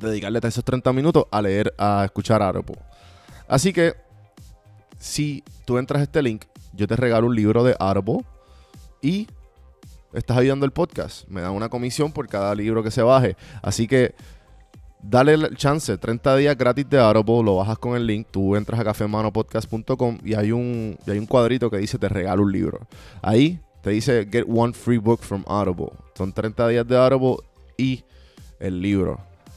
dedicarle esos 30 minutos a leer, a escuchar Audible. Así que, si tú entras a este link, yo te regalo un libro de Audible y estás ayudando el podcast. Me dan una comisión por cada libro que se baje. Así que dale el chance, 30 días gratis de Audible, lo bajas con el link, tú entras a cafemanopodcast.com y hay un y hay un cuadrito que dice te regalo un libro. Ahí te dice get one free book from Audible. Son 30 días de Audible y el libro.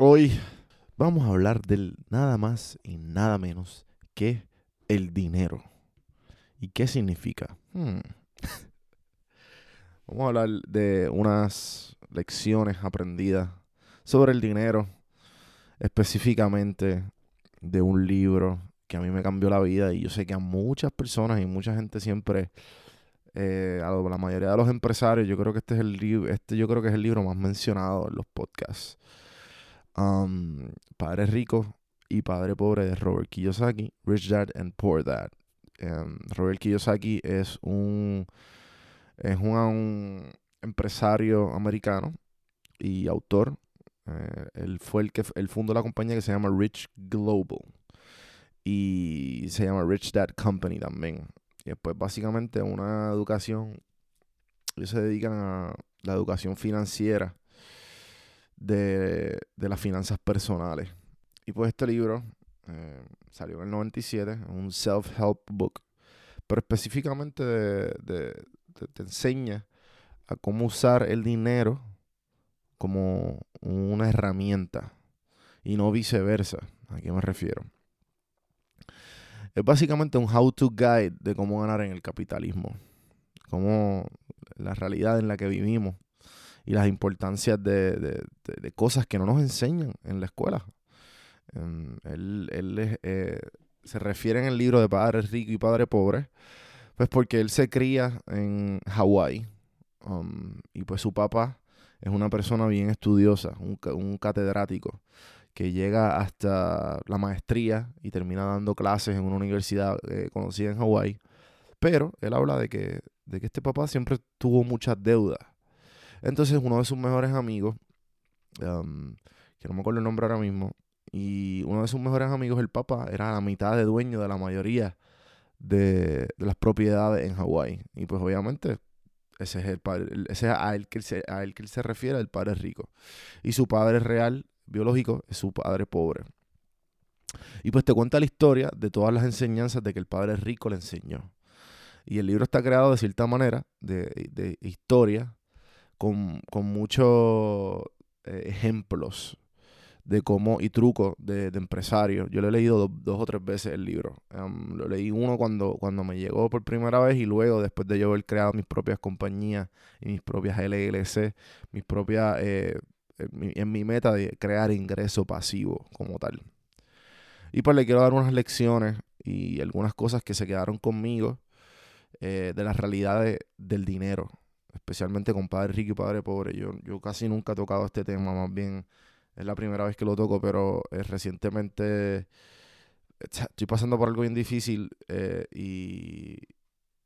Hoy vamos a hablar del nada más y nada menos que el dinero. ¿Y qué significa? Hmm. vamos a hablar de unas lecciones aprendidas sobre el dinero, específicamente de un libro que a mí me cambió la vida y yo sé que a muchas personas y mucha gente siempre eh, a la mayoría de los empresarios yo creo que este es el libro este yo creo que es el libro más mencionado en los podcasts Um, Padre Rico y Padre Pobre de Robert Kiyosaki, Rich Dad and Poor Dad. Um, Robert Kiyosaki es un, es un, empresario americano y autor. Eh, él fue el que él fundó la compañía que se llama Rich Global y se llama Rich Dad Company también. Y después básicamente una educación, ellos se dedican a la educación financiera de, las finanzas personales. Y pues este libro eh, salió en el 97, un self-help book, pero específicamente te enseña a cómo usar el dinero como una herramienta y no viceversa. ¿A qué me refiero? Es básicamente un how-to guide de cómo ganar en el capitalismo, cómo la realidad en la que vivimos y las importancias de, cosas que no nos enseñan en la escuela. Em, él, eh, se refiere en el libro de Padre Rico y Padre Pobre, pues porque él se cría en Hawái um, y pues su papá es una persona bien estudiosa, un, catedrático que llega hasta la maestría y termina dando clases en una universidad eh, conocida en Hawái. Pero él habla de que, de que este papá siempre tuvo muchas deudas entonces uno de sus mejores amigos, um, que no me acuerdo el nombre ahora mismo, y uno de sus mejores amigos, el papá, era la mitad de dueño de la mayoría de, las propiedades en Hawái. Y pues obviamente ese es el padre, ese es a él, que a él se refiere, el padre rico. Y su padre real, biológico, es su padre pobre. Y pues te cuenta la historia de todas las enseñanzas de que el padre rico le enseñó. Y el libro está creado de cierta manera, de, historia, con, muchos eh, ejemplos de cómo y trucos de, de empresarios. Yo lo he leído dos o tres veces el libro. lo leí uno cuando, cuando me llegó por primera vez y luego después de yo haber creado mis propias compañías y mis propias LLC, mis propias, eh, en mi meta de crear ingreso pasivo como tal. Y pues le quiero dar unas lecciones y algunas cosas que se quedaron conmigo eh, de las realidades del dinero, especialmente con Padre Rico y Padre Pobre. Yo, yo casi nunca he tocado este tema, más bien es la primera vez que lo toco, pero eh, recientemente estoy pasando por algo bien difícil eh, y,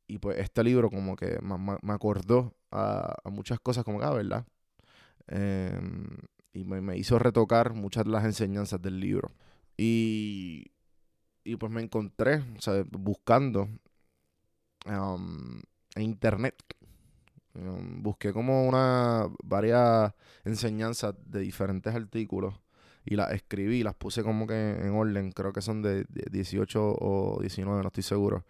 y, pues este libro como que me, acordó a, muchas cosas como que, ah, ¿verdad? Em, y me, hizo retocar muchas de las enseñanzas del libro. Y, y pues me encontré, buscando um, en internet busqué como una varias enseñanzas de diferentes artículos y las escribí, las puse como que en orden, creo que son de, 18 o 19, no estoy seguro.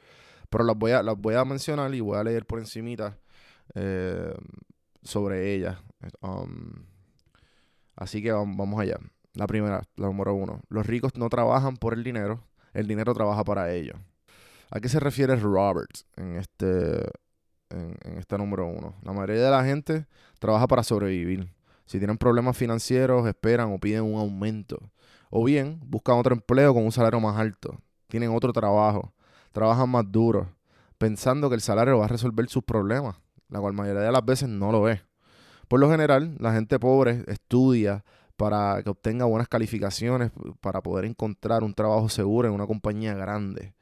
Pero las voy a, las voy a mencionar y voy a leer por encimita eh, sobre ellas. Um, así que vamos allá. La primera, la número uno. Los ricos no trabajan por el dinero, el dinero trabaja para ellos. ¿A qué se refiere Robert en este, en, este número uno. La mayoría de la gente trabaja para sobrevivir. Si tienen problemas financieros, esperan o piden un aumento. O bien, buscan otro empleo con un salario más alto. Tienen otro trabajo. Trabajan más duro, pensando que el salario va a resolver sus problemas, la cual mayoría de las veces no lo es. Por lo general, la gente pobre estudia para que obtenga buenas calificaciones, para poder encontrar un trabajo seguro en una compañía grande.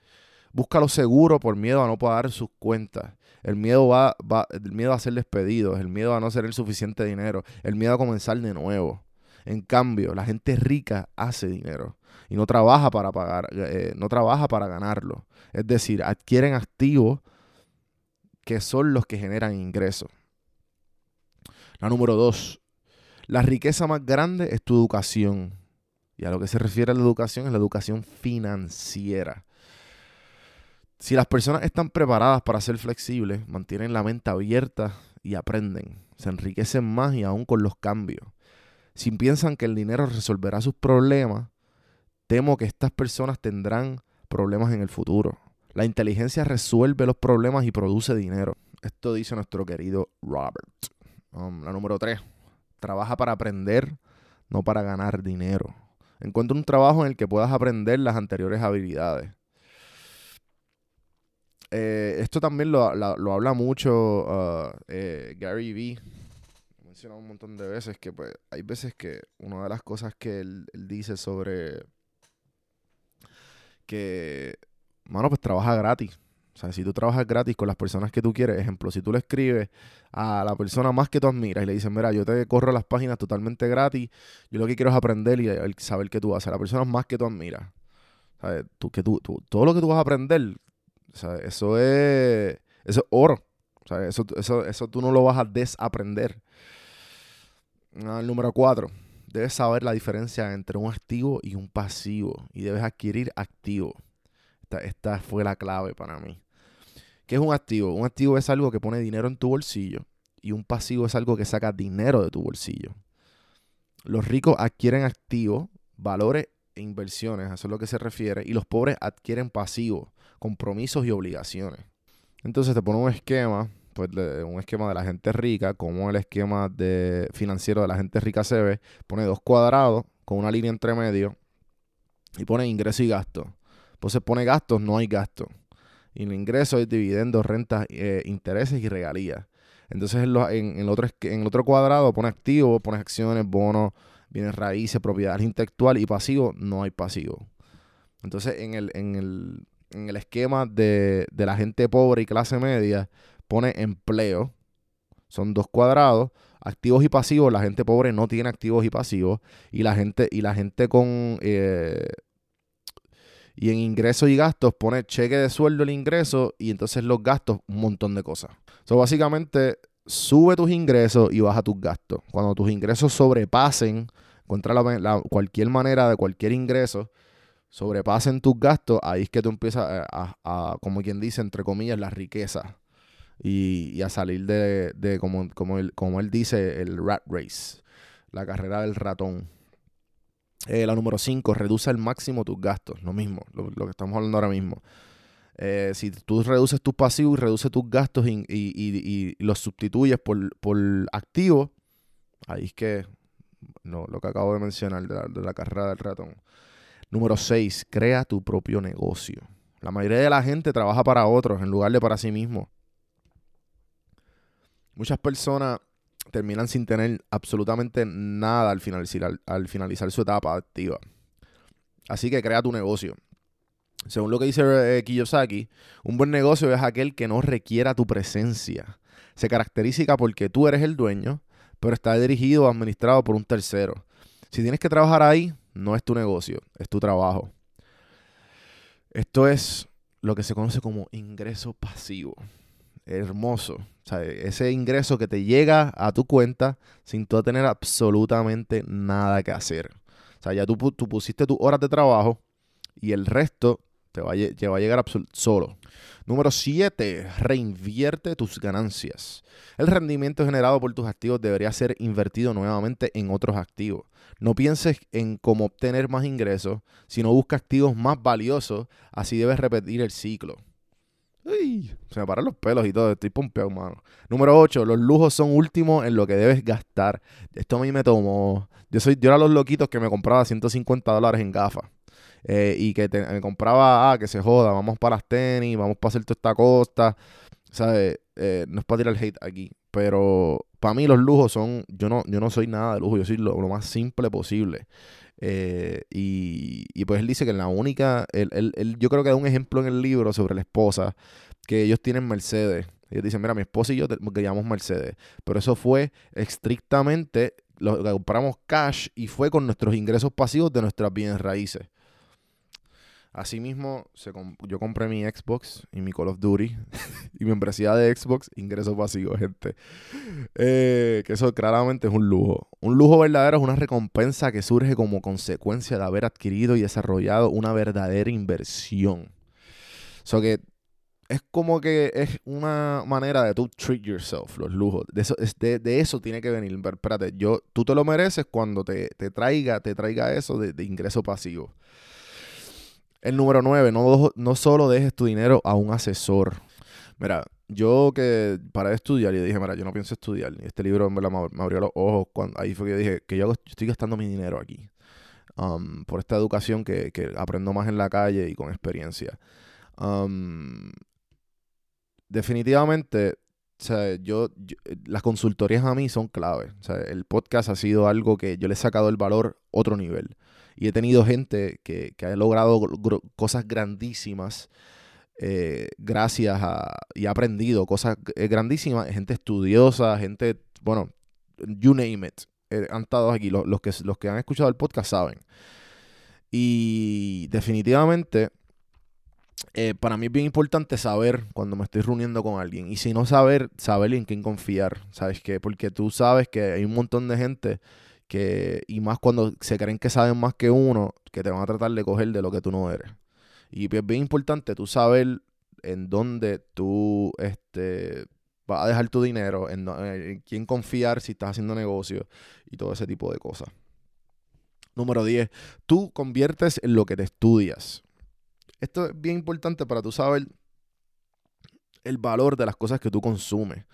Busca lo seguro por miedo a no pagar sus cuentas. El miedo va, va, el miedo a ser despedido, el miedo a no el suficiente dinero, el miedo a comenzar de nuevo. En cambio, la gente rica hace dinero y no trabaja para pagar, eh, no trabaja para ganarlo. Es decir, adquieren activos que son los que generan ingresos. La número dos, la riqueza más grande es tu educación. Y a lo que se refiere a la educación es la educación financiera. Si las personas están preparadas para ser flexibles, mantienen la mente abierta y aprenden, se enriquecen más y aún con los cambios. Si piensan que el dinero resolverá sus problemas, temo que estas personas tendrán problemas en el futuro. La inteligencia resuelve los problemas y produce dinero. Esto dice nuestro querido Robert. Um, la número 3. Trabaja para aprender, no para ganar dinero. Encuentra un trabajo en el que puedas aprender las anteriores habilidades. Eh, esto también lo, habla mucho uh, eh, Gary Vee. He mencionado un montón de veces que pues hay veces que una de las cosas que él, dice sobre que, mano, pues trabaja gratis. O sea, si tú trabajas gratis con las personas que tú quieres, ejemplo, si tú le escribes a la persona más que tú admiras y le dices, mira, yo te corro las páginas totalmente gratis, yo lo que quiero es aprender y saber qué tú haces. A las personas más que tú admiras. Tú, que tú, todo lo que tú vas a aprender, eso es, eso es oro. Eso, eso, eso tú no lo vas a desaprender. Ah, número cuatro. Debes saber la diferencia entre un activo y un pasivo. Y debes adquirir activo. Esta, esta fue la clave para mí. ¿Qué es un activo? Un activo es algo que pone dinero en tu bolsillo. Y un pasivo es algo que saca dinero de tu bolsillo. Los ricos adquieren activos, valores e inversiones, eso es lo que se refiere, y los pobres adquieren pasivos, compromisos y obligaciones. Entonces te pone un esquema, pues un esquema de la gente rica, como el esquema de financiero de la gente rica se ve, pone dos cuadrados con una línea entre medio y pone ingreso y gasto. Entonces pone gastos, no hay gasto. Y el ingreso es dividendos, rentas, eh, intereses y regalías. Entonces en, el otro, en el otro cuadrado pone activo, pone acciones, bonos, bienes raíces, propiedad intelectual y pasivo, no hay pasivo. Entonces en el, en el, en el esquema de, la gente pobre y clase media, pone empleo. Son dos cuadrados. Activos y pasivos. La gente pobre no tiene activos y pasivos. Y la gente, y la gente con. Eh, Y en ingresos y gastos pone cheque de sueldo el ingreso y entonces los gastos, un montón de cosas. So, básicamente, sube tus ingresos y baja tus gastos. Cuando tus ingresos sobrepasen, la, cualquier manera de cualquier ingreso, sobrepasen tus gastos, ahí es que tú empiezas a, como quien dice, entre comillas, la riqueza. Y, a salir de, como, como, él, como él dice, el rat race, la carrera del ratón. Eh, la número 5, reduce al máximo tus gastos. Lo mismo, lo, que estamos hablando ahora mismo. Eh, si tú reduces tus pasivos y reduces tus gastos y, los sustituyes por, activos, ahí es que no, lo que acabo de mencionar de la, de la carrera del ratón. Número 6, crea tu propio negocio. La mayoría de la gente trabaja para otros en lugar de para sí mismo. Muchas personas terminan sin tener absolutamente nada al finalizar, al finalizar su etapa activa. Así que crea tu negocio. Según lo que dice eh, Kiyosaki, un buen negocio es aquel que no requiera tu presencia. Se caracteriza porque tú eres el dueño, pero está dirigido o administrado por un tercero. Si tienes que trabajar ahí, no es tu negocio, es tu trabajo. Esto es lo que se conoce como ingreso pasivo hermoso. O sea, ese ingreso que te llega a tu cuenta sin tú tener absolutamente nada que hacer. O sea, ya tú, tú pusiste tus horas de trabajo y el resto te va, a, a llegar solo. Número 7. Reinvierte tus ganancias. El rendimiento generado por tus activos debería ser invertido nuevamente en otros activos. No pienses en cómo obtener más ingresos, sino busca activos más valiosos. Así debes repetir el ciclo. Uy, se me paran los pelos y todo. Estoy pompeado, mano. Número 8. Los lujos son últimos en lo que debes gastar. Esto a mí me tomó. Yo soy, yo era los loquitos que me compraba 150 dólares en gafas. Eh, y que me compraba, ah, que se joda, vamos para las tenis, vamos para hacer toda esta costa. ¿Sabes? Eh, no es para tirar hate aquí. Pero para mí los lujos son. Yo no, yo no soy nada de lujo, yo soy lo más simple posible. Eh, y, pues él dice que la única, él, yo creo que da un ejemplo en el libro sobre la esposa, que ellos tienen Mercedes. Ellos dicen, mira, mi esposa y yo queríamos Mercedes. Pero eso fue estrictamente, lo compramos cash y fue con nuestros ingresos pasivos de nuestras bienes raíces. Asimismo, yo compré mi Xbox y mi Call of Duty y mi membresía de Xbox, ingreso pasivo, gente. Eh, que eso claramente es un lujo. Un lujo verdadero es una recompensa que surge como consecuencia de haber adquirido y desarrollado una verdadera inversión. So que es como que es una manera de tú treat yourself, los lujos. De eso, de, eso tiene que venir. Espérate, yo, tú te lo mereces cuando te, traiga, te traiga eso de, de ingreso pasivo. El número 9, no, no solo dejes tu dinero a un asesor. Mira, yo que paré de estudiar y dije, mira, yo no pienso estudiar. Y este libro me, abrió los ojos. Cuando, ahí fue que yo dije que yo, estoy gastando mi dinero aquí. Um, por esta educación que, aprendo más en la calle y con experiencia. Um, definitivamente, o sea, yo, las consultorías a mí son clave. O sea, el podcast ha sido algo que yo le he sacado el valor otro nivel. Y he tenido gente que, ha logrado cosas grandísimas eh, gracias a... y ha aprendido cosas eh, grandísimas. Gente estudiosa, gente, bueno, you name it. Eh, han estado aquí. Los, que, los que han escuchado el podcast saben. Y definitivamente... para mí es bien importante saber cuando me estoy reuniendo con alguien. Y si no saber, saber en quién confiar. ¿Sabes qué? Porque tú sabes que hay un montón de gente que, y más cuando se creen que saben más que uno, que te van a tratar de coger de lo que tú no eres. Y es bien importante tú saber en dónde tú este, vas a dejar tu dinero, en, en quién confiar si estás haciendo negocio y todo ese tipo de cosas. Número 10. Tú conviertes en lo que te estudias. Esto es bien importante para tú saber el valor de las cosas que tú consumes.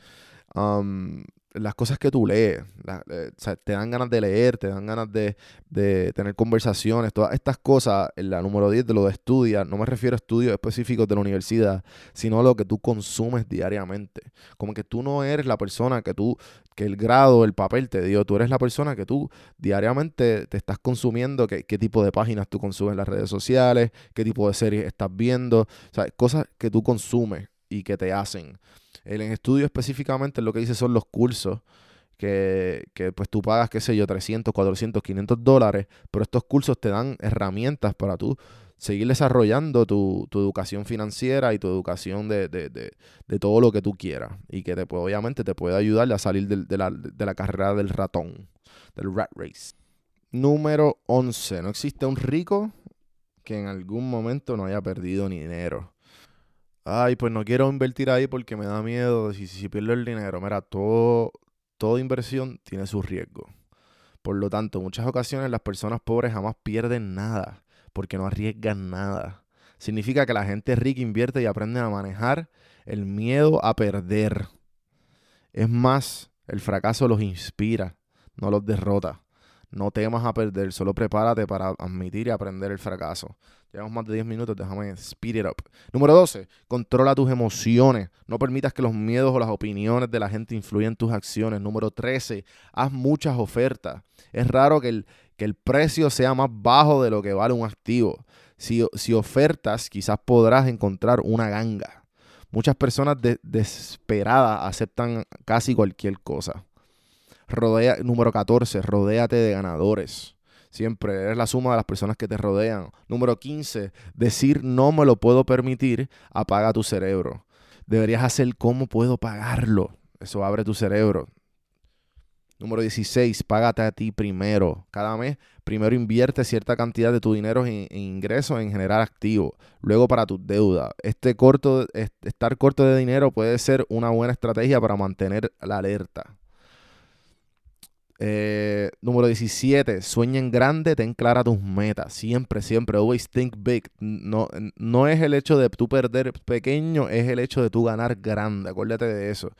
Um, las cosas que tú lees, eh, te dan ganas de leer, te dan ganas de, tener conversaciones, todas estas cosas, la número 10 de lo de estudiar, no me refiero a estudios específicos de la universidad, sino a lo que tú consumes diariamente. Como que tú no eres la persona que tú, que el grado, el papel te dio, tú eres la persona que tú diariamente te estás consumiendo, qué, qué tipo de páginas tú consumes en las redes sociales, qué tipo de series estás viendo, o sea, cosas que tú consumes y que te hacen. El en estudio específicamente lo que dice son los cursos que, pues tú pagas, qué sé yo, 300, 400, 500 dólares, pero estos cursos te dan herramientas para tú seguir desarrollando tu, educación financiera y tu educación de, todo lo que tú quieras. Y que te obviamente te puede ayudar a salir de, la, de la carrera del ratón, del rat race. Número 11. No existe un rico que en algún momento no haya perdido ni dinero. Ay, pues no quiero invertir ahí porque me da miedo si, si pierdo el dinero. Mira, todo, toda inversión tiene su riesgo. Por lo tanto, en muchas ocasiones las personas pobres jamás pierden nada porque no arriesgan nada. Significa que la gente rica invierte y aprende a manejar el miedo a perder. Es más, el fracaso los inspira, no los derrota. No temas a perder, solo prepárate para admitir y aprender el fracaso. Llevamos más de 10 minutos, déjame speed it up. Número 12, controla tus emociones. No permitas que los miedos o las opiniones de la gente influyan en tus acciones. Número 13, haz muchas ofertas. Es raro que el, que el precio sea más bajo de lo que vale un activo. Si, si ofertas, quizás podrás encontrar una ganga. Muchas personas desesperadas aceptan casi cualquier cosa. Rodea, número 14, rodéate de ganadores. Siempre eres la suma de las personas que te rodean. Número 15, decir no me lo puedo permitir, apaga tu cerebro. Deberías hacer cómo puedo pagarlo. Eso abre tu cerebro. Número 16, págate a ti primero. Cada mes, primero invierte cierta cantidad de tu dinero en, ingresos en generar activos. Luego para tus deudas. Este corto, estar corto de dinero puede ser una buena estrategia para mantener la alerta. Eh, número 17, sueña en grande, ten clara tus metas. Siempre, siempre, always think big. No, no es el hecho de tú perder pequeño, es el hecho de tú ganar grande. Acuérdate de eso.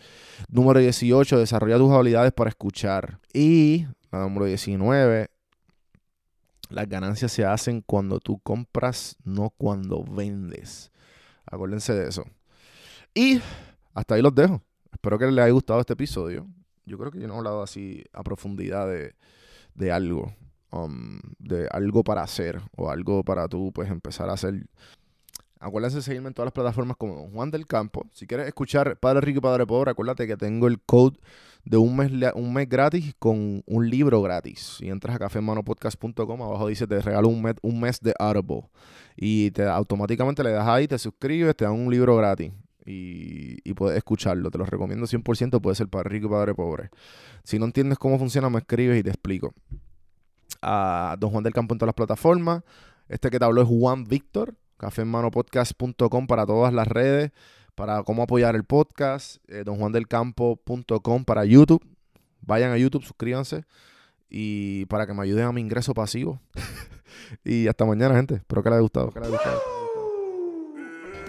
Número 18, desarrolla tus habilidades para escuchar. Y, la número 19, las ganancias se hacen cuando tú compras, no cuando vendes. Acuérdense de eso. Y hasta ahí los dejo. Espero que les haya gustado este episodio yo creo que yo no he hablado así a profundidad de, algo, um, de algo para hacer o algo para tú pues empezar a hacer. Acuérdense de seguirme en todas las plataformas como Juan del Campo. Si quieres escuchar Padre Rico y Padre Pobre, acuérdate que tengo el code de un mes, un mes gratis con un libro gratis. Si entras a cafemanopodcast.com, abajo dice te regalo un mes, un mes de Audible. Y te, automáticamente le das ahí, te suscribes, te dan un libro gratis y, puedes escucharlo. Te lo recomiendo 100%, puede ser para rico y padre pobre. Si no entiendes cómo funciona, me escribes y te explico. A Don Juan del Campo en todas las plataformas. Este que te habló es Juan Víctor, cafemanopodcast.com para todas las redes, para cómo apoyar el podcast, eh, donjuandelcampo.com para YouTube. Vayan a YouTube, suscríbanse y para que me ayuden a mi ingreso pasivo. y hasta mañana, gente. Espero. Que les haya gustado.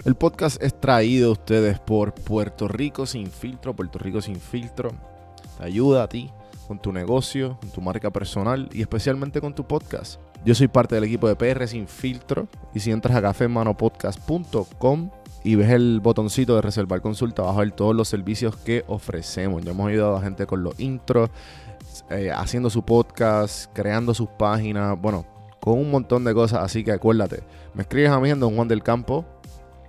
El podcast es traído a ustedes por Puerto Rico Sin Filtro. Puerto Rico Sin Filtro te ayuda a ti con tu negocio, con tu marca personal y especialmente con tu podcast. Yo soy parte del equipo de PR Sin Filtro y si entras a cafemanopodcast.com y ves el botoncito de reservar consulta, vas a ver todos los servicios que ofrecemos. Ya hemos ayudado a gente con los intros, eh, haciendo su podcast, creando sus páginas, bueno, con un montón de cosas. Así que acuérdate, me escribes a mí en Don Juan del Campo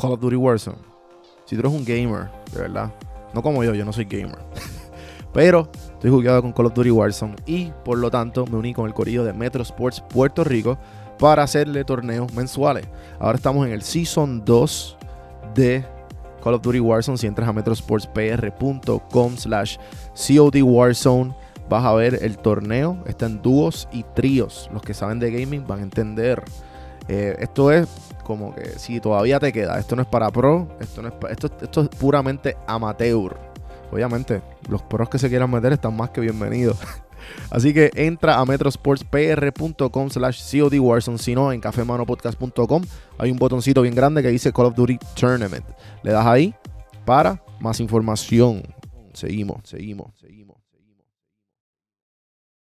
Call of Duty Warzone. Si tú eres un gamer, de verdad, no como yo, yo no soy gamer. Pero estoy jugando con Call of Duty Warzone y por lo tanto me uní con el corillo de Metro Sports Puerto Rico para hacerle torneos mensuales. Ahora estamos en el Season 2 de Call of Duty Warzone. Si entras a metrosportspr.com slash COD Warzone vas a ver el torneo. Está en dúos y tríos. Los que saben de gaming van a entender Eh, esto es como que si todavía te queda, esto no es para pro, esto, no es esto, esto es puramente amateur. Obviamente, los pros que se quieran meter están más que bienvenidos. Así que entra a metrosportspr.com slash COD si no, en cafemanopodcast.com hay un botoncito bien grande que dice Call of Duty Tournament. Le das ahí para más información. Seguimos, seguimos, seguimos.